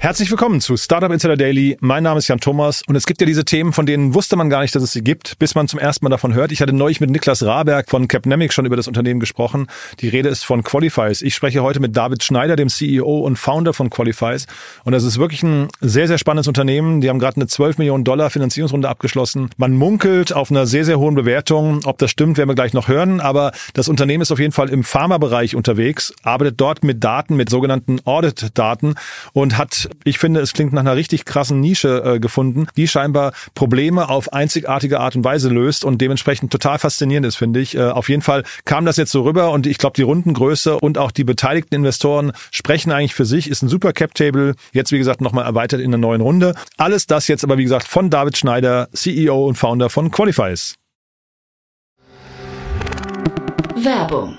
Herzlich willkommen zu Startup Insider Daily. Mein Name ist Jan Thomas und es gibt ja diese Themen, von denen wusste man gar nicht, dass es sie gibt, bis man zum ersten Mal davon hört. Ich hatte neulich mit Niklas Raberg von Capnemic schon über das Unternehmen gesprochen. Die Rede ist von Qualifies. Ich spreche heute mit David Schneider, dem CEO und Founder von Qualifies. Und das ist wirklich ein sehr, sehr spannendes Unternehmen. Die haben gerade eine 12 Millionen Dollar Finanzierungsrunde abgeschlossen. Man munkelt auf einer sehr, sehr hohen Bewertung. Ob das stimmt, werden wir gleich noch hören. Aber das Unternehmen ist auf jeden Fall im Pharmabereich unterwegs, arbeitet dort mit Daten, mit sogenannten Audit-Daten und hat ich finde, es klingt nach einer richtig krassen Nische äh, gefunden, die scheinbar Probleme auf einzigartige Art und Weise löst und dementsprechend total faszinierend ist, finde ich. Äh, auf jeden Fall kam das jetzt so rüber und ich glaube, die Rundengröße und auch die beteiligten Investoren sprechen eigentlich für sich, ist ein super Cap-Table, jetzt wie gesagt nochmal erweitert in einer neuen Runde. Alles das jetzt aber wie gesagt von David Schneider, CEO und Founder von Qualifies. Werbung.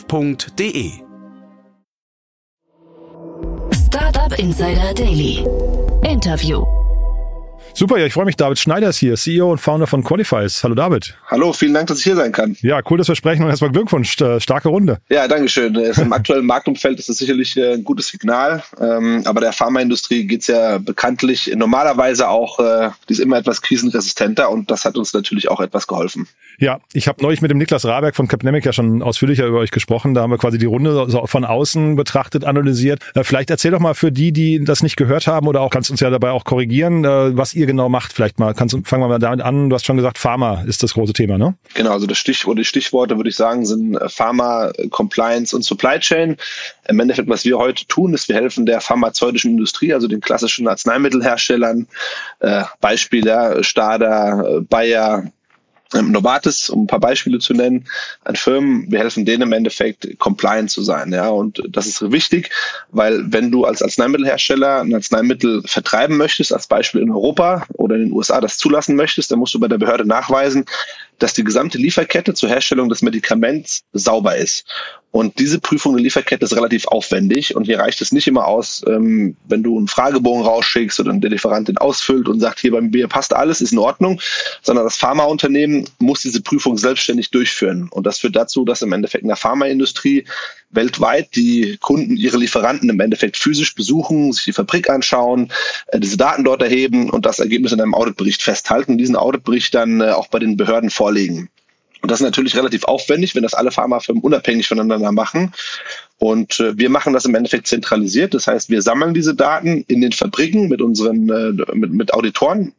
startup.de. Startup Insider Daily. Interview. Super, ja, ich freue mich. David Schneider ist hier, CEO und Founder von Qualifies. Hallo David. Hallo, vielen Dank, dass ich hier sein kann. Ja, cool, dass wir sprechen und erstmal Glückwunsch. Äh, starke Runde. Ja, danke schön. Im aktuellen Marktumfeld ist das sicherlich äh, ein gutes Signal. Ähm, aber der Pharmaindustrie geht's ja bekanntlich normalerweise auch, äh, die ist immer etwas krisenresistenter und das hat uns natürlich auch etwas geholfen. Ja, ich habe neulich mit dem Niklas Raberg von Capnemic ja schon ausführlicher über euch gesprochen. Da haben wir quasi die Runde so von außen betrachtet, analysiert. Vielleicht erzähl doch mal für die, die das nicht gehört haben oder auch kannst uns ja dabei auch korrigieren, was ihr genau macht. Vielleicht mal, kannst, fangen wir mal damit an. Du hast schon gesagt, Pharma ist das große Thema, ne? Genau, also das Stichwort, die Stichworte würde ich sagen, sind Pharma, Compliance und Supply Chain. Im Endeffekt, was wir heute tun, ist, wir helfen der pharmazeutischen Industrie, also den klassischen Arzneimittelherstellern, äh, Beispiel ja, Stada, Bayer, Novartis, um ein paar Beispiele zu nennen, an Firmen, wir helfen denen im Endeffekt compliant zu sein, ja, und das ist wichtig, weil wenn du als Arzneimittelhersteller ein Arzneimittel vertreiben möchtest, als Beispiel in Europa oder in den USA das zulassen möchtest, dann musst du bei der Behörde nachweisen, dass die gesamte Lieferkette zur Herstellung des Medikaments sauber ist. Und diese Prüfung der Lieferkette ist relativ aufwendig und hier reicht es nicht immer aus, ähm, wenn du einen Fragebogen rausschickst oder der Lieferant den ausfüllt und sagt, hier bei mir passt alles, ist in Ordnung, sondern das Pharmaunternehmen muss diese Prüfung selbstständig durchführen. Und das führt dazu, dass im Endeffekt in der Pharmaindustrie weltweit die Kunden ihre Lieferanten im Endeffekt physisch besuchen, sich die Fabrik anschauen, äh, diese Daten dort erheben und das Ergebnis in einem Auditbericht festhalten, diesen Auditbericht dann äh, auch bei den Behörden vorlegen. Und das ist natürlich relativ aufwendig, wenn das alle Pharmafirmen unabhängig voneinander machen. Und äh, wir machen das im Endeffekt zentralisiert. Das heißt, wir sammeln diese Daten in den Fabriken mit unseren mit, mit Auditoren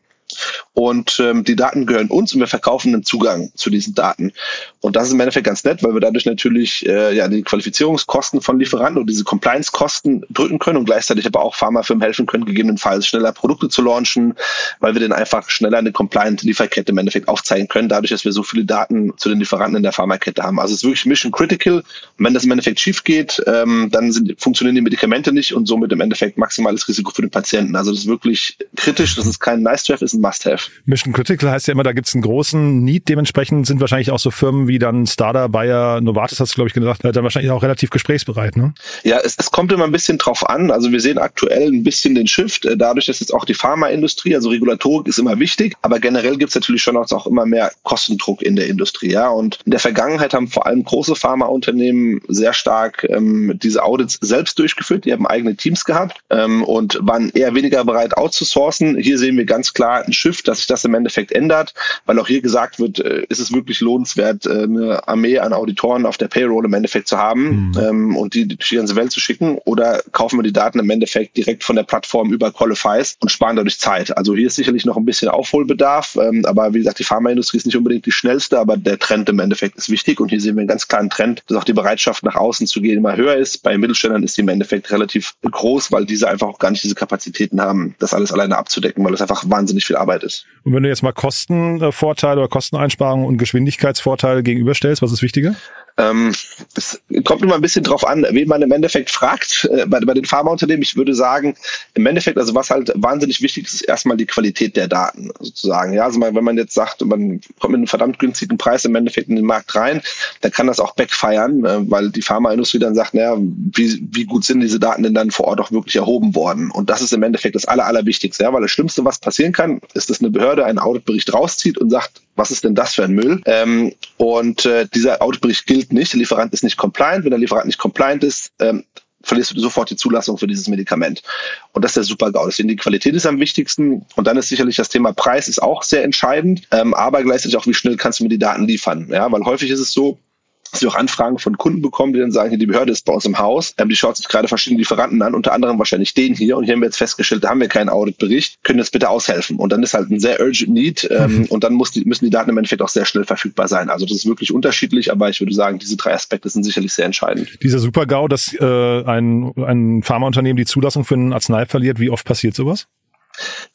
und ähm, die Daten gehören uns und wir verkaufen einen Zugang zu diesen Daten. Und das ist im Endeffekt ganz nett, weil wir dadurch natürlich äh, ja die Qualifizierungskosten von Lieferanten und diese Compliance-Kosten drücken können und gleichzeitig aber auch Pharmafirmen helfen können, gegebenenfalls schneller Produkte zu launchen, weil wir dann einfach schneller eine Compliant-Lieferkette im Endeffekt aufzeigen können, dadurch, dass wir so viele Daten zu den Lieferanten in der Pharmakette haben. Also es ist wirklich mission critical. Und wenn das im Endeffekt schief geht, ähm, dann sind, funktionieren die Medikamente nicht und somit im Endeffekt maximales Risiko für den Patienten. Also das ist wirklich kritisch. Das ist kein Nice-to-have, ist ein Must-have. Mission Critical heißt ja immer, da gibt es einen großen Need. Dementsprechend sind wahrscheinlich auch so Firmen wie dann Stada, Bayer, Novartis, hast du, glaube ich, gesagt, dann wahrscheinlich auch relativ gesprächsbereit, ne? Ja, es, es kommt immer ein bisschen drauf an. Also wir sehen aktuell ein bisschen den Shift, äh, dadurch, dass jetzt auch die Pharmaindustrie, also Regulatorik ist immer wichtig, aber generell gibt es natürlich schon auch immer mehr Kostendruck in der Industrie. Ja? Und in der Vergangenheit haben vor allem große Pharmaunternehmen sehr stark ähm, diese Audits selbst durchgeführt. Die haben eigene Teams gehabt ähm, und waren eher weniger bereit outzusourcen. Hier sehen wir ganz klar einen Shift dass sich das im Endeffekt ändert, weil auch hier gesagt wird, äh, ist es wirklich lohnenswert, äh, eine Armee an Auditoren auf der Payroll im Endeffekt zu haben mhm. ähm, und die durch die ganze Welt zu schicken oder kaufen wir die Daten im Endeffekt direkt von der Plattform über Qualifies und sparen dadurch Zeit. Also hier ist sicherlich noch ein bisschen Aufholbedarf, ähm, aber wie gesagt, die Pharmaindustrie ist nicht unbedingt die schnellste, aber der Trend im Endeffekt ist wichtig und hier sehen wir einen ganz klaren Trend, dass auch die Bereitschaft nach außen zu gehen immer höher ist. Bei Mittelständlern ist die im Endeffekt relativ groß, weil diese einfach auch gar nicht diese Kapazitäten haben, das alles alleine abzudecken, weil es einfach wahnsinnig viel Arbeit ist. Und wenn du jetzt mal Kostenvorteile oder Kosteneinsparungen und Geschwindigkeitsvorteile gegenüberstellst, was ist wichtiger? Ähm, es kommt immer ein bisschen drauf an, wen man im Endeffekt fragt. Äh, bei, bei den Pharmaunternehmen, ich würde sagen, im Endeffekt, also was halt wahnsinnig wichtig ist, ist erstmal die Qualität der Daten sozusagen. Ja, also man, wenn man jetzt sagt, man kommt mit einem verdammt günstigen Preis im Endeffekt in den Markt rein, dann kann das auch backfeiern, äh, weil die Pharmaindustrie dann sagt, naja, wie, wie gut sind diese Daten denn dann vor Ort auch wirklich erhoben worden? Und das ist im Endeffekt das Aller, Allerwichtigste, ja, weil das Schlimmste, was passieren kann, ist, dass eine Behörde einen Auditbericht rauszieht und sagt, was ist denn das für ein Müll? Ähm, und äh, dieser Auditbericht gilt nicht, der Lieferant ist nicht compliant. Wenn der Lieferant nicht compliant ist, ähm, verlierst du sofort die Zulassung für dieses Medikament. Und das ist der Super-GAU. Deswegen die Qualität ist am wichtigsten. Und dann ist sicherlich das Thema Preis ist auch sehr entscheidend. Ähm, aber gleichzeitig auch, wie schnell kannst du mir die Daten liefern. Ja, weil häufig ist es so, dass wir auch Anfragen von Kunden bekommen, die dann sagen, hier, die Behörde ist bei uns im Haus, ähm, die schaut sich gerade verschiedene Lieferanten an, unter anderem wahrscheinlich den hier und hier haben wir jetzt festgestellt, da haben wir keinen Auditbericht, können jetzt bitte aushelfen. Und dann ist halt ein sehr urgent need ähm, mhm. und dann muss die, müssen die Daten im Endeffekt auch sehr schnell verfügbar sein. Also das ist wirklich unterschiedlich, aber ich würde sagen, diese drei Aspekte sind sicherlich sehr entscheidend. Dieser Super-GAU, dass äh, ein, ein Pharmaunternehmen die Zulassung für einen Arznei verliert, wie oft passiert sowas?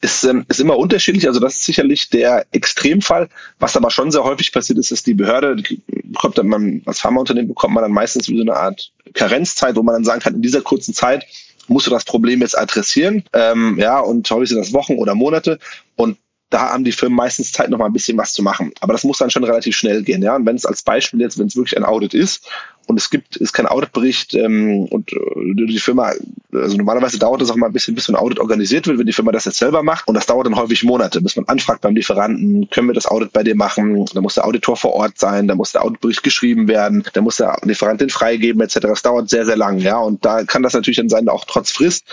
Ist, ähm, ist immer unterschiedlich. Also das ist sicherlich der Extremfall. Was aber schon sehr häufig passiert ist, ist die Behörde, bekommt dann man, als Pharmaunternehmen bekommt man dann meistens wie so eine Art Karenzzeit, wo man dann sagen kann, in dieser kurzen Zeit musst du das Problem jetzt adressieren. Ähm, ja, und häufig sind das Wochen oder Monate. Und da haben die Firmen meistens Zeit, noch mal ein bisschen was zu machen. Aber das muss dann schon relativ schnell gehen. Ja? Und wenn es als Beispiel jetzt, wenn es wirklich ein Audit ist und es gibt, ist kein Auditbericht ähm, und äh, die Firma, also normalerweise dauert es auch mal ein bisschen, bis so ein Audit organisiert wird, wenn die Firma das jetzt selber macht. Und das dauert dann häufig Monate, bis man anfragt beim Lieferanten, können wir das Audit bei dir machen? Da muss der Auditor vor Ort sein, da muss der Auditbericht geschrieben werden, da muss der Lieferant den freigeben etc. Das dauert sehr, sehr lang. Ja? Und da kann das natürlich dann sein, auch trotz Frist,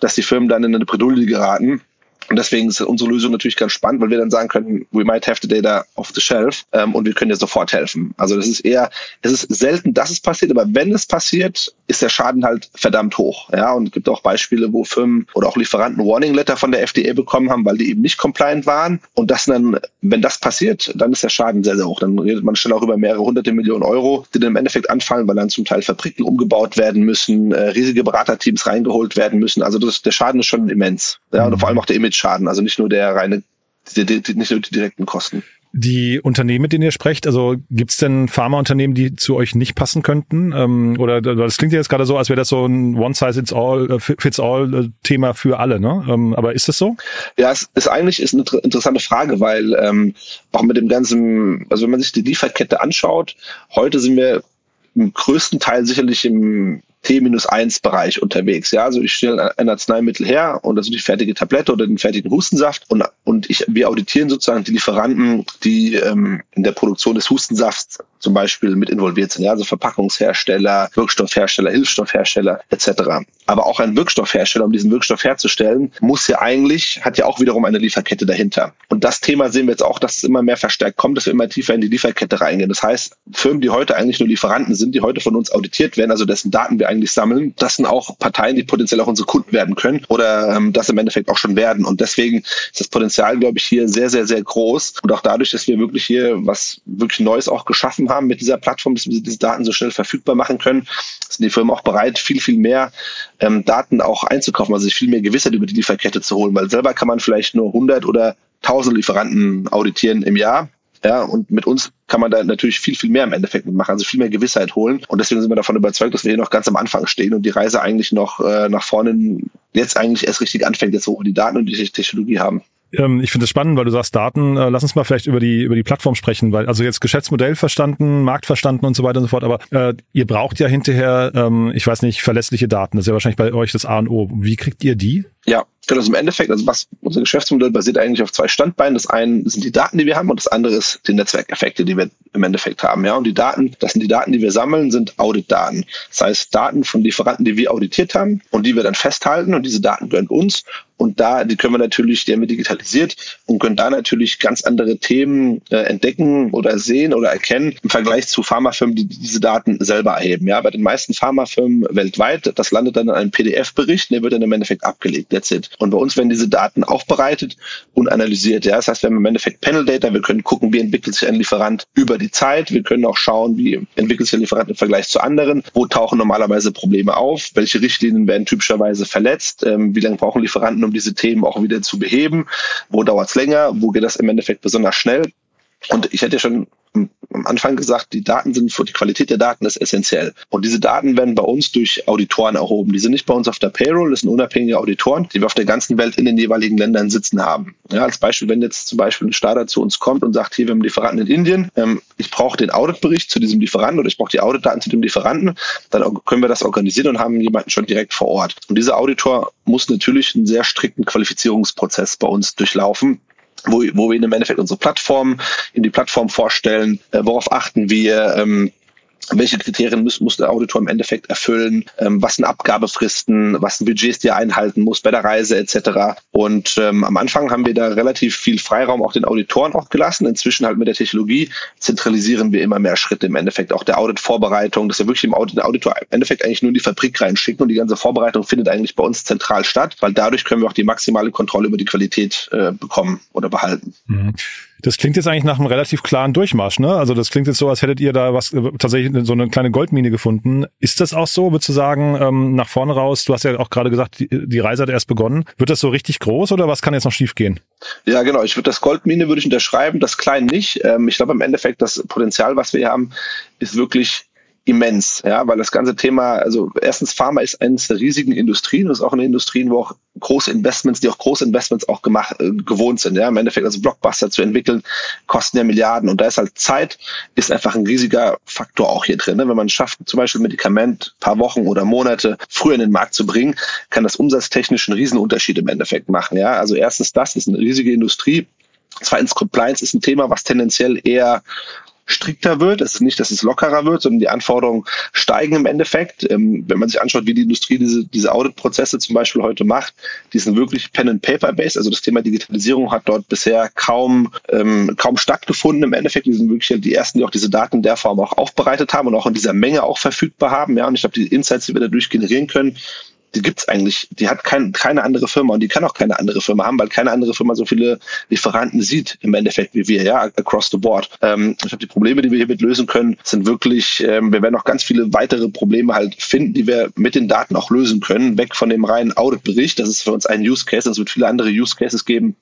dass die Firmen dann in eine Bredouille geraten und deswegen ist unsere Lösung natürlich ganz spannend, weil wir dann sagen können, we might have the data off the shelf ähm, und wir können dir sofort helfen. Also das ist eher, es ist selten, dass es passiert, aber wenn es passiert, ist der Schaden halt verdammt hoch. Ja, und es gibt auch Beispiele, wo Firmen oder auch Lieferanten Warning Letter von der FDA bekommen haben, weil die eben nicht compliant waren. Und das dann, wenn das passiert, dann ist der Schaden sehr, sehr hoch. Dann redet man schnell auch über mehrere hunderte Millionen Euro, die dann im Endeffekt anfallen, weil dann zum Teil Fabriken umgebaut werden müssen, äh, riesige Beraterteams reingeholt werden müssen. Also das, der Schaden ist schon immens. Ja, und vor allem auch der Image Schaden, also nicht nur der reine, die, die, nicht nur die direkten Kosten. Die Unternehmen, mit denen ihr sprecht, also gibt's denn Pharmaunternehmen, die zu euch nicht passen könnten? Ähm, oder das klingt ja jetzt gerade so, als wäre das so ein One-Size-Fits-All-Thema äh, für alle, ne? Ähm, aber ist das so? Ja, es ist eigentlich ist eine interessante Frage, weil ähm, auch mit dem ganzen, also wenn man sich die Lieferkette anschaut, heute sind wir im größten Teil sicherlich im T-1-Bereich unterwegs. Ja, also ich stelle ein Arzneimittel her und das ist die fertige Tablette oder den fertigen Hustensaft und, und ich, wir auditieren sozusagen die Lieferanten, die ähm, in der Produktion des Hustensafts zum Beispiel mit involviert sind. Ja, also Verpackungshersteller, Wirkstoffhersteller, Hilfsstoffhersteller etc. Aber auch ein Wirkstoffhersteller, um diesen Wirkstoff herzustellen, muss ja eigentlich, hat ja auch wiederum eine Lieferkette dahinter. Und das Thema sehen wir jetzt auch, dass es immer mehr verstärkt kommt, dass wir immer tiefer in die Lieferkette reingehen. Das heißt, Firmen, die heute eigentlich nur Lieferanten sind, die heute von uns auditiert werden, also dessen Daten wir eigentlich sammeln. Das sind auch Parteien, die potenziell auch unsere Kunden werden können oder ähm, das im Endeffekt auch schon werden. Und deswegen ist das Potenzial, glaube ich, hier sehr, sehr, sehr groß. Und auch dadurch, dass wir wirklich hier was wirklich Neues auch geschaffen haben mit dieser Plattform, dass wir diese Daten so schnell verfügbar machen können, sind die Firmen auch bereit, viel, viel mehr ähm, Daten auch einzukaufen, also sich viel mehr Gewissheit über die Lieferkette zu holen, weil selber kann man vielleicht nur 100 oder 1000 Lieferanten auditieren im Jahr. Ja, und mit uns kann man da natürlich viel, viel mehr im Endeffekt mitmachen, also viel mehr Gewissheit holen. Und deswegen sind wir davon überzeugt, dass wir hier noch ganz am Anfang stehen und die Reise eigentlich noch äh, nach vorne jetzt eigentlich erst richtig anfängt, jetzt wo wir die Daten und die Technologie haben. Ähm, ich finde es spannend, weil du sagst Daten. Äh, lass uns mal vielleicht über die über die Plattform sprechen, weil also jetzt Geschäftsmodell verstanden, Markt verstanden und so weiter und so fort. Aber äh, ihr braucht ja hinterher, ähm, ich weiß nicht, verlässliche Daten. Das ist ja wahrscheinlich bei euch das A und O. Wie kriegt ihr die? Ja, also im Endeffekt, also was unser Geschäftsmodell basiert eigentlich auf zwei Standbeinen. Das eine sind die Daten, die wir haben und das andere ist die Netzwerkeffekte, die wir im Endeffekt haben. Ja, und die Daten, das sind die Daten, die wir sammeln, sind Auditdaten. Das heißt, Daten von Lieferanten, die wir auditiert haben und die wir dann festhalten und diese Daten gehören uns und da, die können wir natürlich, die haben wir digitalisiert und können da natürlich ganz andere Themen äh, entdecken oder sehen oder erkennen im Vergleich zu Pharmafirmen, die diese Daten selber erheben. Ja, bei den meisten Pharmafirmen weltweit, das landet dann in einem PDF-Bericht, der wird dann im Endeffekt abgelegt. That's it. Und bei uns werden diese Daten aufbereitet und analysiert. Ja, das heißt, wir haben im Endeffekt Panel Data. Wir können gucken, wie entwickelt sich ein Lieferant über die Zeit. Wir können auch schauen, wie entwickelt sich ein Lieferant im Vergleich zu anderen. Wo tauchen normalerweise Probleme auf? Welche Richtlinien werden typischerweise verletzt? Ähm, wie lange brauchen Lieferanten, um diese Themen auch wieder zu beheben? Wo dauert es länger? Wo geht das im Endeffekt besonders schnell? Und ich hätte ja schon am Anfang gesagt, die Daten sind für die Qualität der Daten ist essentiell. Und diese Daten werden bei uns durch Auditoren erhoben. Die sind nicht bei uns auf der Payroll, das sind unabhängige Auditoren, die wir auf der ganzen Welt in den jeweiligen Ländern sitzen haben. Ja, als Beispiel, wenn jetzt zum Beispiel ein Starter zu uns kommt und sagt, hier, wir haben einen Lieferanten in Indien, ähm, ich brauche den Auditbericht zu diesem Lieferanten oder ich brauche die Auditdaten zu dem Lieferanten, dann können wir das organisieren und haben jemanden schon direkt vor Ort. Und dieser Auditor muss natürlich einen sehr strikten Qualifizierungsprozess bei uns durchlaufen, wo, wo wir in im Endeffekt unsere Plattform, in die Plattform vorstellen, äh, worauf achten wir, ähm, welche Kriterien muss, muss der Auditor im Endeffekt erfüllen, ähm, was sind Abgabefristen, was sind Budgets, die er einhalten muss bei der Reise etc. Und ähm, am Anfang haben wir da relativ viel Freiraum auch den Auditoren auch gelassen. Inzwischen halt mit der Technologie zentralisieren wir immer mehr Schritte im Endeffekt. Auch der Audit-Vorbereitung, dass wir wirklich im Audit, Auditor im Endeffekt eigentlich nur in die Fabrik reinschicken und die ganze Vorbereitung findet eigentlich bei uns zentral statt, weil dadurch können wir auch die maximale Kontrolle über die Qualität äh, bekommen oder behalten. Mhm. Das klingt jetzt eigentlich nach einem relativ klaren Durchmarsch, ne? Also das klingt jetzt so, als hättet ihr da was äh, tatsächlich so eine kleine Goldmine gefunden. Ist das auch so? Würdest du sagen, ähm, nach vorne raus, du hast ja auch gerade gesagt, die, die Reise hat erst begonnen. Wird das so richtig groß oder was kann jetzt noch schiefgehen? Ja, genau. Ich würde das Goldmine würde ich unterschreiben, das klein nicht. Ähm, ich glaube im Endeffekt, das Potenzial, was wir hier haben, ist wirklich immens, ja, weil das ganze Thema, also erstens Pharma ist eines der riesigen Industrien, das ist auch eine Industrie, wo auch große Investments, die auch große Investments auch gemacht, äh, gewohnt sind, ja, im Endeffekt also Blockbuster zu entwickeln, kosten ja Milliarden und da ist halt Zeit, ist einfach ein riesiger Faktor auch hier drin. Ne? Wenn man schafft, zum Beispiel Medikament paar Wochen oder Monate früher in den Markt zu bringen, kann das umsatztechnisch einen Riesenunterschied im Endeffekt machen, ja. Also erstens das ist eine riesige Industrie, Zweitens, Compliance ist ein Thema, was tendenziell eher strikter wird. Es ist nicht, dass es lockerer wird, sondern die Anforderungen steigen im Endeffekt. Ähm, wenn man sich anschaut, wie die Industrie diese, diese Audit-Prozesse zum Beispiel heute macht, die sind wirklich Pen-and-Paper-based. Also das Thema Digitalisierung hat dort bisher kaum, ähm, kaum stattgefunden im Endeffekt. Die sind wirklich die ersten, die auch diese Daten in der Form auch aufbereitet haben und auch in dieser Menge auch verfügbar haben. Ja, und ich glaube, die Insights, die wir dadurch generieren können, die gibt's eigentlich, die hat kein, keine andere Firma und die kann auch keine andere Firma haben, weil keine andere Firma so viele Lieferanten sieht im Endeffekt wie wir, ja, across the board. Ähm, ich glaube, die Probleme, die wir hiermit lösen können, sind wirklich, ähm, wir werden noch ganz viele weitere Probleme halt finden, die wir mit den Daten auch lösen können, weg von dem reinen Auditbericht. Das ist für uns ein Use Case, es wird viele andere Use Cases geben,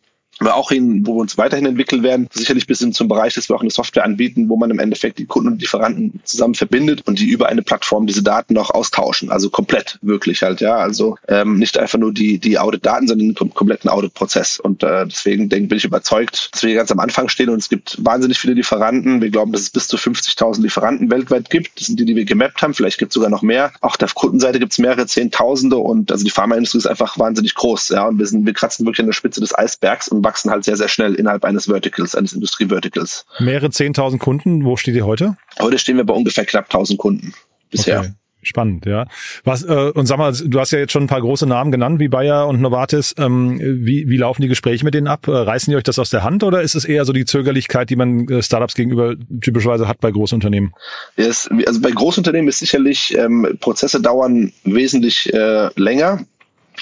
wir auch hin, wo wir uns weiterhin entwickeln werden, sicherlich bis hin zum Bereich, dass wir auch eine Software anbieten, wo man im Endeffekt die Kunden und Lieferanten zusammen verbindet und die über eine Plattform diese Daten noch austauschen. Also komplett wirklich halt, ja. Also ähm, nicht einfach nur die, die Audit-Daten, sondern den kom kompletten Audit-Prozess. Und äh, deswegen denk, bin ich überzeugt, dass wir hier ganz am Anfang stehen und es gibt wahnsinnig viele Lieferanten. Wir glauben, dass es bis zu 50.000 Lieferanten weltweit gibt. Das sind die, die wir gemappt haben. Vielleicht gibt es sogar noch mehr. Auch auf der Kundenseite gibt es mehrere Zehntausende und also die Pharmaindustrie ist einfach wahnsinnig groß, ja. Und wir sind, wir kratzen wirklich an der Spitze des Eisbergs und wachsen halt sehr, sehr schnell innerhalb eines Verticals, eines Industrieverticals. Mehrere 10.000 Kunden, wo steht ihr heute? Heute stehen wir bei ungefähr knapp 1.000 Kunden bisher. Okay. Spannend, ja. Was äh, und sag mal, du hast ja jetzt schon ein paar große Namen genannt, wie Bayer und Novartis. Ähm, wie, wie laufen die Gespräche mit denen ab? Äh, reißen die euch das aus der Hand oder ist es eher so die Zögerlichkeit, die man äh, Startups gegenüber typischerweise hat bei Großunternehmen? Ja, es, also bei Großunternehmen ist sicherlich ähm, Prozesse dauern wesentlich äh, länger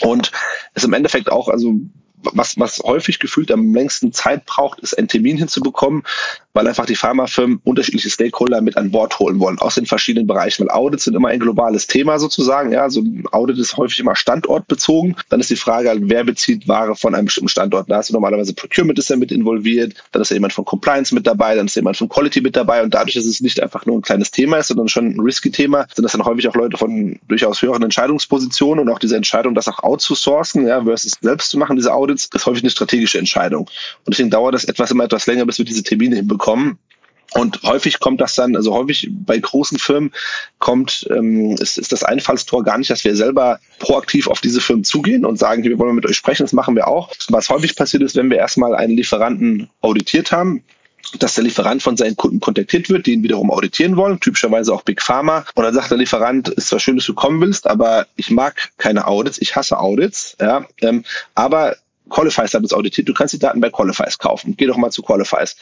und ist im Endeffekt auch also was, was häufig gefühlt am längsten Zeit braucht, ist einen Termin hinzubekommen, weil einfach die Pharmafirmen unterschiedliche Stakeholder mit an Bord holen wollen aus den verschiedenen Bereichen. Weil Audits sind immer ein globales Thema sozusagen. Ja, so ein Audit ist häufig immer standortbezogen. Dann ist die Frage, halt, wer bezieht Ware von einem bestimmten Standort. Da ist normalerweise Procurement ist ja mit involviert, dann ist ja jemand von Compliance mit dabei, dann ist jemand von Quality mit dabei und dadurch, dass es nicht einfach nur ein kleines Thema ist, sondern schon ein risky Thema, sind das dann häufig auch Leute von durchaus höheren Entscheidungspositionen und auch diese Entscheidung, das auch outzusourcen, ja, versus selbst zu machen, diese Audits, ist häufig eine strategische Entscheidung. Und deswegen dauert das etwas immer etwas länger, bis wir diese Termine hinbekommen. Und häufig kommt das dann, also häufig bei großen Firmen kommt, ähm, ist, ist das Einfallstor gar nicht, dass wir selber proaktiv auf diese Firmen zugehen und sagen, wir wollen mit euch sprechen, das machen wir auch. Was häufig passiert ist, wenn wir erstmal einen Lieferanten auditiert haben, dass der Lieferant von seinen Kunden kontaktiert wird, die ihn wiederum auditieren wollen, typischerweise auch Big Pharma. Und dann sagt der Lieferant, ist zwar schön, dass du kommen willst, aber ich mag keine Audits, ich hasse Audits, ja, ähm, aber Qualifies hat uns auditiert, du kannst die Daten bei Qualifies kaufen. Geh doch mal zu Qualifies.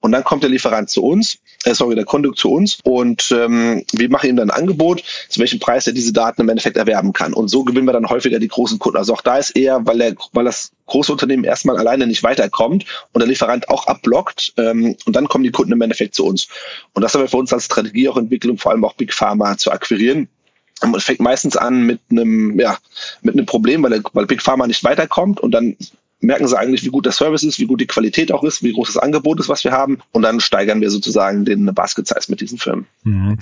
Und dann kommt der Lieferant zu uns, äh, sorry, der Kunde zu uns und ähm, wir machen ihm dann ein Angebot, zu welchem Preis er diese Daten im Endeffekt erwerben kann. Und so gewinnen wir dann häufiger die großen Kunden. Also auch da ist eher, weil, der, weil das große Unternehmen erstmal alleine nicht weiterkommt und der Lieferant auch abblockt ähm, und dann kommen die Kunden im Endeffekt zu uns. Und das haben wir für uns als Strategie auch entwickelt, um vor allem auch Big Pharma zu akquirieren es fängt meistens an mit einem, ja, mit einem Problem, weil, der, weil Big Pharma nicht weiterkommt und dann merken sie eigentlich, wie gut der Service ist, wie gut die Qualität auch ist, wie groß das Angebot ist, was wir haben. Und dann steigern wir sozusagen den Basket Size mit diesen Firmen. Mhm.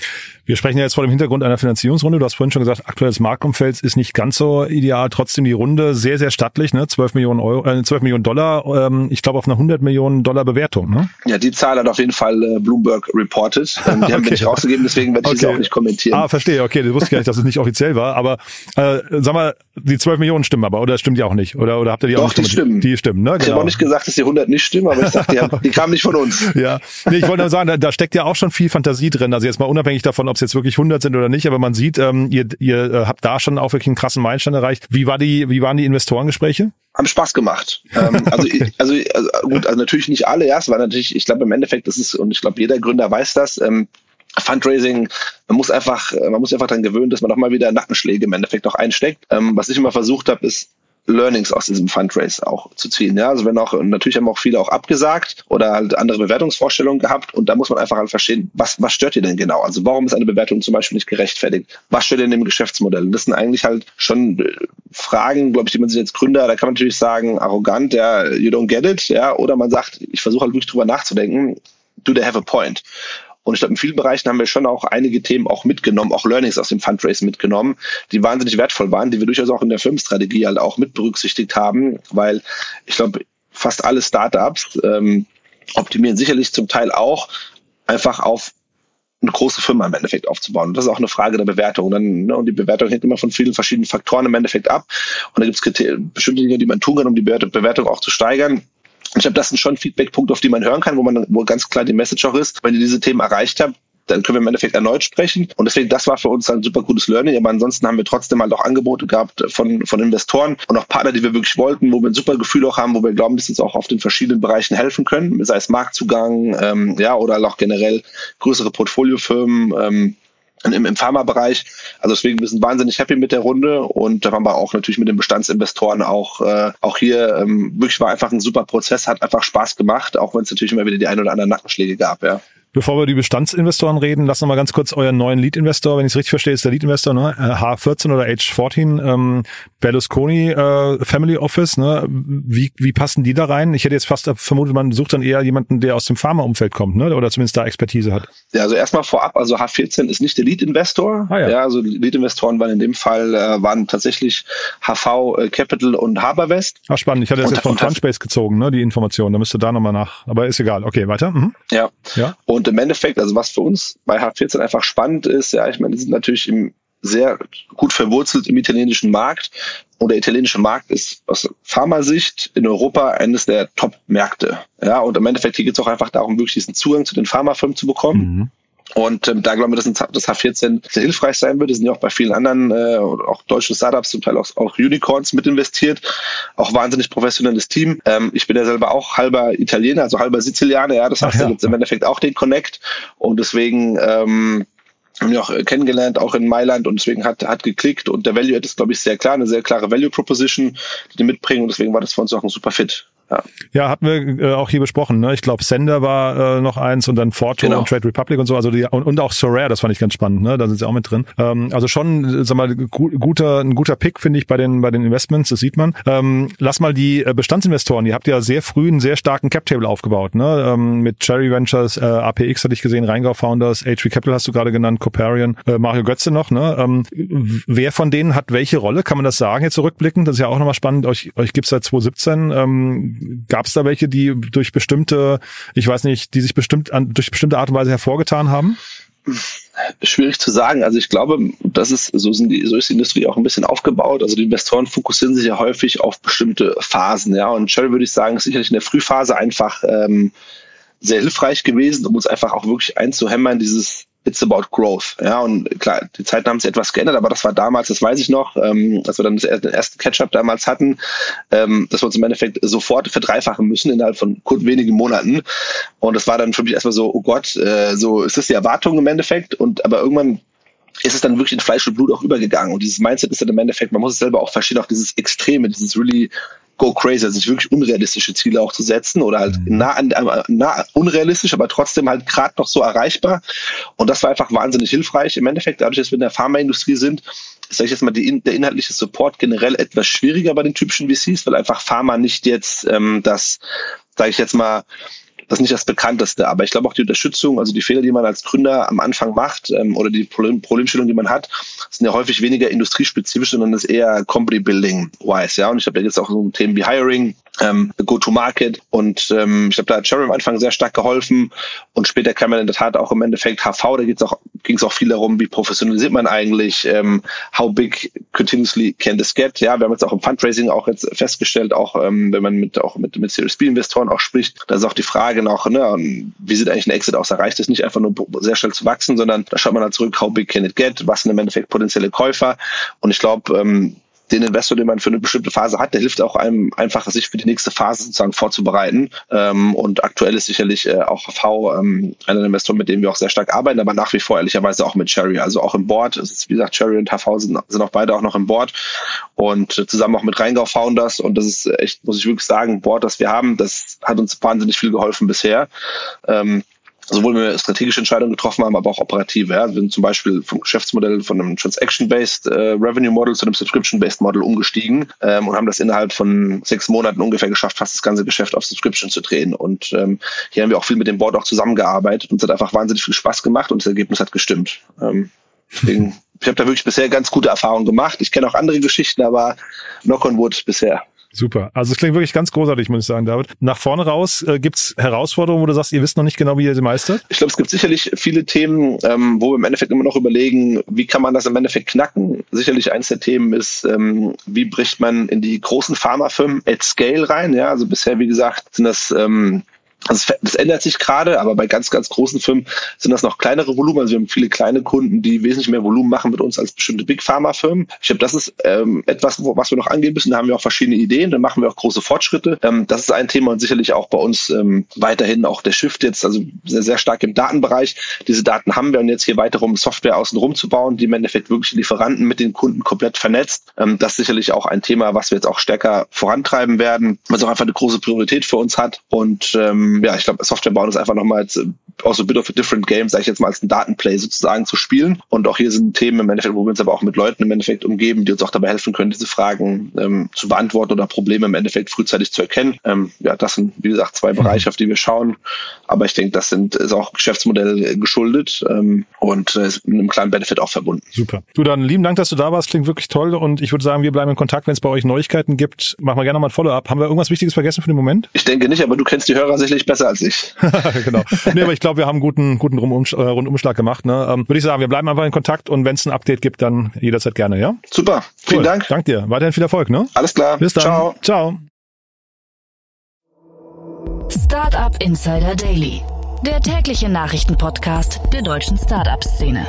Wir sprechen ja jetzt vor dem Hintergrund einer Finanzierungsrunde. Du hast vorhin schon gesagt, aktuelles Marktumfeld ist nicht ganz so ideal. Trotzdem die Runde sehr, sehr stattlich, ne? 12 Millionen Euro, äh, 12 Millionen Dollar, ähm, ich glaube auf eine 100 Millionen Dollar Bewertung, ne? Ja, die Zahl hat auf jeden Fall äh, Bloomberg reported. Ähm, die okay. haben wir nicht rausgegeben, deswegen werde ich okay. das auch nicht kommentieren. Ah, verstehe. Okay, du wusste gar nicht, dass es nicht offiziell war. Aber äh, sag mal, die 12 Millionen stimmen aber, oder stimmt die auch nicht? Oder, oder habt ihr die Doch, auch nicht? Die stimmen. Die stimmen, ne? Ich habe auch nicht gesagt, dass die 100 nicht stimmen, aber ich sag, die, haben, die kamen nicht von uns. Ja, nee, ich wollte nur sagen, da, da steckt ja auch schon viel Fantasie drin. Also jetzt mal unabhängig davon, ob es jetzt wirklich 100 sind oder nicht, aber man sieht, ähm, ihr, ihr äh, habt da schon auch wirklich einen krassen Meilenstein erreicht. Wie war die, wie waren die Investorengespräche? haben Spaß gemacht. ähm, also, okay. also, also gut, also natürlich nicht alle, ja, es war natürlich, ich glaube im Endeffekt, das ist, und ich glaube, jeder Gründer weiß das, ähm, Fundraising, man muss einfach, man muss einfach daran gewöhnen, dass man auch mal wieder Nackenschläge im Endeffekt auch einsteckt. Ähm, was ich immer versucht habe, ist Learnings aus diesem Fundraise auch zu ziehen. Ja, also wenn auch, natürlich haben auch viele auch abgesagt oder halt andere Bewertungsvorstellungen gehabt und da muss man einfach halt verstehen, was, was stört ihr denn genau? Also warum ist eine Bewertung zum Beispiel nicht gerechtfertigt? Was stört denn im Geschäftsmodell? Das sind eigentlich halt schon äh, Fragen, glaube ich, die man sich als Gründer, da kann man natürlich sagen, arrogant, ja, you don't get it, ja, oder man sagt, ich versuche halt wirklich drüber nachzudenken, do they have a point? Und ich glaube, in vielen Bereichen haben wir schon auch einige Themen auch mitgenommen, auch Learnings aus dem Fundraising mitgenommen, die wahnsinnig wertvoll waren, die wir durchaus auch in der Firmenstrategie halt auch mit berücksichtigt haben, weil ich glaube, fast alle Startups ähm, optimieren sicherlich zum Teil auch einfach auf eine große Firma im Endeffekt aufzubauen. Und das ist auch eine Frage der Bewertung. Dann, ne, und die Bewertung hängt immer von vielen verschiedenen Faktoren im Endeffekt ab. Und da gibt es bestimmte Dinge, die man tun kann, um die Bewertung auch zu steigern. Ich glaube, das sind schon Feedbackpunkte, auf die man hören kann, wo man, wo ganz klar die Message auch ist, wenn ihr diese Themen erreicht habt, dann können wir im Endeffekt erneut sprechen. Und deswegen, das war für uns ein super gutes Learning. Aber ansonsten haben wir trotzdem halt auch Angebote gehabt von, von Investoren und auch Partner, die wir wirklich wollten, wo wir ein super Gefühl auch haben, wo wir glauben, dass uns auch auf den verschiedenen Bereichen helfen können, sei es Marktzugang, ähm, ja, oder halt auch generell größere Portfoliofirmen, ähm, im, im Pharma-Bereich. Also deswegen, wir sind wahnsinnig happy mit der Runde und da waren wir auch natürlich mit den Bestandsinvestoren auch, äh, auch hier ähm, wirklich war einfach ein super Prozess, hat einfach Spaß gemacht, auch wenn es natürlich immer wieder die ein oder anderen Nackenschläge gab, ja. Bevor wir über die Bestandsinvestoren reden, lass noch mal ganz kurz euren neuen Lead-Investor, wenn ich es richtig verstehe, ist der Lead-Investor, ne? H14 oder H14, ähm, Berlusconi äh, Family Office, ne? Wie, wie passen die da rein? Ich hätte jetzt fast vermutet, man sucht dann eher jemanden, der aus dem Pharma-Umfeld kommt, ne? Oder zumindest da Expertise hat. Ja, also erstmal vorab, also H14 ist nicht der Lead-Investor. Ah, ja. ja, also Lead-Investoren waren in dem Fall äh, waren tatsächlich HV äh, Capital und Haberwest. Ach spannend, ich hatte das und, jetzt von Fundspace gezogen, ne? Die Information. Da müsste da nochmal nach. Aber ist egal. Okay, weiter. Mhm. Ja. ja. Und und im Endeffekt, also was für uns bei H14 einfach spannend ist, ja, ich meine, die sind natürlich im sehr gut verwurzelt im italienischen Markt. Und der italienische Markt ist aus Pharmasicht in Europa eines der Top-Märkte. Ja, und im Endeffekt hier geht es auch einfach darum, wirklich diesen Zugang zu den Pharmafirmen zu bekommen. Mhm. Und ähm, da glauben wir, dass das H14 sehr hilfreich sein wird. Es sind ja auch bei vielen anderen, äh, auch deutschen Startups, zum Teil auch, auch Unicorns mit investiert. Auch wahnsinnig professionelles Team. Ähm, ich bin ja selber auch halber Italiener, also halber Sizilianer. Ja, das heißt, ja. da gibt im Endeffekt auch den Connect. Und deswegen ähm, haben wir auch kennengelernt, auch in Mailand und deswegen hat hat geklickt und der Value ist, glaube ich, sehr klar, eine sehr klare Value Proposition, die die mitbringen und deswegen war das für uns auch ein super Fit. Ja. ja, hatten wir äh, auch hier besprochen. Ne? Ich glaube, Sender war äh, noch eins und dann Forto genau. und Trade Republic und so. Also die, und, und auch Sorare, das fand ich ganz spannend. Ne? Da sind sie auch mit drin. Ähm, also schon, sag mal, gu guter, ein guter Pick finde ich bei den bei den Investments. Das sieht man. Ähm, lass mal die äh, Bestandsinvestoren. Ihr habt ja sehr früh einen sehr starken Cap Table aufgebaut. Ne? Ähm, mit Cherry Ventures, äh, APX hatte ich gesehen, Rheingau Founders, H3 Capital hast du gerade genannt, Coparion, äh, Mario Götze noch. Ne? Ähm, wer von denen hat welche Rolle? Kann man das sagen jetzt zurückblickend? Das ist ja auch nochmal spannend. Euch euch gibt's seit 2017. Ähm, Gab es da welche, die durch bestimmte, ich weiß nicht, die sich bestimmt an, durch bestimmte Art und Weise hervorgetan haben? Schwierig zu sagen. Also ich glaube, das ist, so, sind die, so ist die Industrie auch ein bisschen aufgebaut. Also die Investoren fokussieren sich ja häufig auf bestimmte Phasen. Ja, und Shell würde ich sagen, ist sicherlich in der Frühphase einfach ähm, sehr hilfreich gewesen, um uns einfach auch wirklich einzuhämmern, dieses It's about growth. Ja, und klar, die Zeiten haben sich etwas geändert, aber das war damals, das weiß ich noch, ähm, als wir dann das, den ersten Catch-up damals hatten, ähm, dass wir uns im Endeffekt sofort verdreifachen müssen innerhalb von kurz wenigen Monaten. Und das war dann für mich erstmal so, oh Gott, äh, so ist das die Erwartung im Endeffekt. Und aber irgendwann ist es dann wirklich in Fleisch und Blut auch übergegangen. Und dieses Mindset ist dann im Endeffekt, man muss es selber auch verstehen, auch dieses Extreme, dieses really go crazy, also sich wirklich unrealistische Ziele auch zu setzen oder halt mhm. nah, an, nah unrealistisch, aber trotzdem halt gerade noch so erreichbar. Und das war einfach wahnsinnig hilfreich. Im Endeffekt, dadurch, dass wir in der Pharmaindustrie sind, sage ich jetzt mal, die, der inhaltliche Support generell etwas schwieriger bei den typischen VCs, weil einfach Pharma nicht jetzt ähm, das, sage ich jetzt mal, das ist nicht das bekannteste, aber ich glaube auch die Unterstützung, also die Fehler, die man als Gründer am Anfang macht ähm, oder die Problem Problemstellungen, die man hat, sind ja häufig weniger industriespezifisch, sondern das ist eher Company Building wise, ja. Und ich habe ja jetzt auch so Themen wie Hiring, ähm, Go-to-Market und ähm, ich glaube, da hat Cherry am Anfang sehr stark geholfen. Und später kam man in der Tat auch im Endeffekt HV, da auch ging es auch viel darum, wie professionalisiert man eigentlich, ähm, how big continuously can this get, ja, wir haben jetzt auch im Fundraising auch jetzt festgestellt, auch ähm, wenn man mit auch mit, mit Series B Investoren auch spricht, da ist auch die Frage noch, ne, wie sieht eigentlich ein Exit aus, da reicht es nicht einfach nur sehr schnell zu wachsen, sondern da schaut man dann zurück, how big can it get, was sind im Endeffekt potenzielle Käufer? Und ich glaube, ähm, den Investor, den man für eine bestimmte Phase hat, der hilft auch einem einfach, sich für die nächste Phase sozusagen vorzubereiten. Ähm, und aktuell ist sicherlich äh, auch V ähm, einer der Investoren, mit dem wir auch sehr stark arbeiten, aber nach wie vor ehrlicherweise auch mit Cherry. Also auch im Board. Ist, wie gesagt, Cherry und HV sind, sind auch beide auch noch im Board und äh, zusammen auch mit Rheingau Founders. Und das ist echt, muss ich wirklich sagen, Board, das wir haben, das hat uns wahnsinnig viel geholfen bisher. Ähm, sowohl wenn wir strategische Entscheidungen getroffen haben, aber auch operative. Ja. Wir sind zum Beispiel vom Geschäftsmodell von einem Transaction-Based äh, Revenue Model zu einem Subscription-Based Model umgestiegen ähm, und haben das innerhalb von sechs Monaten ungefähr geschafft, fast das ganze Geschäft auf Subscription zu drehen. Und ähm, hier haben wir auch viel mit dem Board auch zusammengearbeitet und es hat einfach wahnsinnig viel Spaß gemacht und das Ergebnis hat gestimmt. Ähm, deswegen, ich habe da wirklich bisher ganz gute Erfahrungen gemacht. Ich kenne auch andere Geschichten, aber Knock on Wood bisher. Super. Also es klingt wirklich ganz großartig, muss ich sagen, David. Nach vorne raus äh, gibt's Herausforderungen, wo du sagst, ihr wisst noch nicht genau, wie ihr sie meistert? Ich glaube, es gibt sicherlich viele Themen, ähm, wo wir im Endeffekt immer noch überlegen, wie kann man das im Endeffekt knacken. Sicherlich eins der Themen ist, ähm, wie bricht man in die großen Pharmafirmen at Scale rein. Ja, also bisher, wie gesagt, sind das ähm, also das ändert sich gerade, aber bei ganz, ganz großen Firmen sind das noch kleinere Volumen. Also wir haben viele kleine Kunden, die wesentlich mehr Volumen machen mit uns als bestimmte Big Pharma Firmen. Ich glaube, das ist ähm, etwas, wo, was wir noch angehen müssen. Da haben wir auch verschiedene Ideen, da machen wir auch große Fortschritte. Ähm, das ist ein Thema und sicherlich auch bei uns ähm, weiterhin auch der Shift jetzt, also sehr, sehr stark im Datenbereich. Diese Daten haben wir und jetzt hier weiter um Software außenrum zu bauen, die im Endeffekt wirklich Lieferanten mit den Kunden komplett vernetzt. Ähm, das ist sicherlich auch ein Thema, was wir jetzt auch stärker vorantreiben werden, was auch einfach eine große Priorität für uns hat. Und ähm, ja, ich glaube, Software bauen ist einfach nochmal als, auch so a bit of a different game, sage ich jetzt mal, als ein Datenplay sozusagen zu spielen. Und auch hier sind Themen im Endeffekt, wo wir uns aber auch mit Leuten im Endeffekt umgeben, die uns auch dabei helfen können, diese Fragen ähm, zu beantworten oder Probleme im Endeffekt frühzeitig zu erkennen. Ähm, ja, das sind, wie gesagt, zwei Bereiche, auf die wir schauen. Aber ich denke, das sind, ist auch Geschäftsmodell geschuldet ähm, und äh, mit einem kleinen Benefit auch verbunden. Super. Du dann lieben Dank, dass du da warst. Klingt wirklich toll. Und ich würde sagen, wir bleiben in Kontakt. Wenn es bei euch Neuigkeiten gibt, machen wir gerne mal ein Follow-up. Haben wir irgendwas Wichtiges vergessen für den Moment? Ich denke nicht, aber du kennst die Hörer sicherlich besser als ich. genau. Nee, aber ich glaube, wir haben einen guten, guten äh, Rundumschlag gemacht. Ne? Ähm, Würde ich sagen, wir bleiben einfach in Kontakt und wenn es ein Update gibt, dann jederzeit gerne, ja? Super. Vielen Dank. Dank dir. Weiterhin viel Erfolg, ne? Alles klar. Bis dann. Ciao. Ciao. Startup Insider Daily. Der tägliche Nachrichtenpodcast der deutschen Startup-Szene.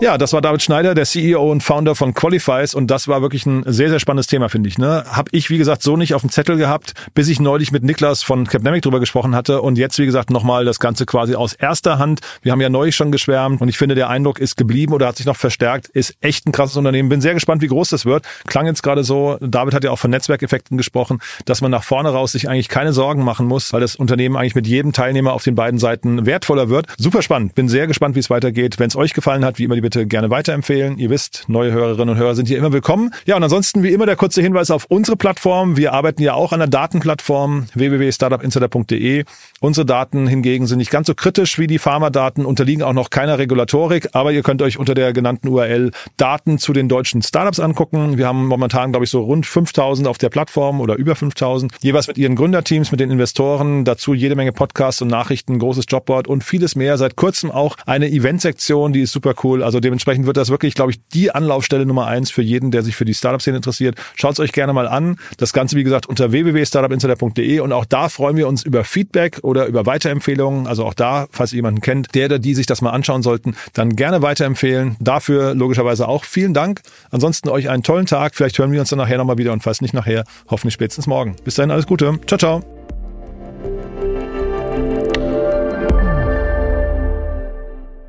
Ja, das war David Schneider, der CEO und Founder von Qualifies und das war wirklich ein sehr, sehr spannendes Thema, finde ich. Ne? Hab ich, wie gesagt, so nicht auf dem Zettel gehabt, bis ich neulich mit Niklas von Capnemic drüber gesprochen hatte und jetzt, wie gesagt, nochmal das Ganze quasi aus erster Hand. Wir haben ja neulich schon geschwärmt und ich finde, der Eindruck ist geblieben oder hat sich noch verstärkt, ist echt ein krasses Unternehmen. Bin sehr gespannt, wie groß das wird. Klang jetzt gerade so, David hat ja auch von Netzwerkeffekten gesprochen, dass man nach vorne raus sich eigentlich keine Sorgen machen muss, weil das Unternehmen eigentlich mit jedem Teilnehmer auf den beiden Seiten wertvoller wird. Super spannend. Bin sehr gespannt, wie es weitergeht. Wenn es euch gefallen hat, wie immer die bitte gerne weiterempfehlen. Ihr wisst, neue Hörerinnen und Hörer sind hier immer willkommen. Ja, und ansonsten wie immer der kurze Hinweis auf unsere Plattform. Wir arbeiten ja auch an der Datenplattform www.startupinsider.de. Unsere Daten hingegen sind nicht ganz so kritisch wie die Pharmadaten, unterliegen auch noch keiner Regulatorik, aber ihr könnt euch unter der genannten URL Daten zu den deutschen Startups angucken. Wir haben momentan, glaube ich, so rund 5000 auf der Plattform oder über 5000, jeweils mit ihren Gründerteams, mit den Investoren, dazu jede Menge Podcasts und Nachrichten, großes Jobboard und vieles mehr. Seit kurzem auch eine Eventsektion, die ist super cool. Also dementsprechend wird das wirklich, glaube ich, die Anlaufstelle Nummer eins für jeden, der sich für die Startup-Szene interessiert. Schaut es euch gerne mal an. Das Ganze, wie gesagt, unter www.startupinsider.de und auch da freuen wir uns über Feedback oder über Weiterempfehlungen. Also auch da, falls ihr jemanden kennt, der oder die sich das mal anschauen sollten, dann gerne weiterempfehlen. Dafür logischerweise auch vielen Dank. Ansonsten euch einen tollen Tag. Vielleicht hören wir uns dann nachher nochmal wieder und falls nicht nachher, hoffentlich spätestens morgen. Bis dahin alles Gute. Ciao, ciao.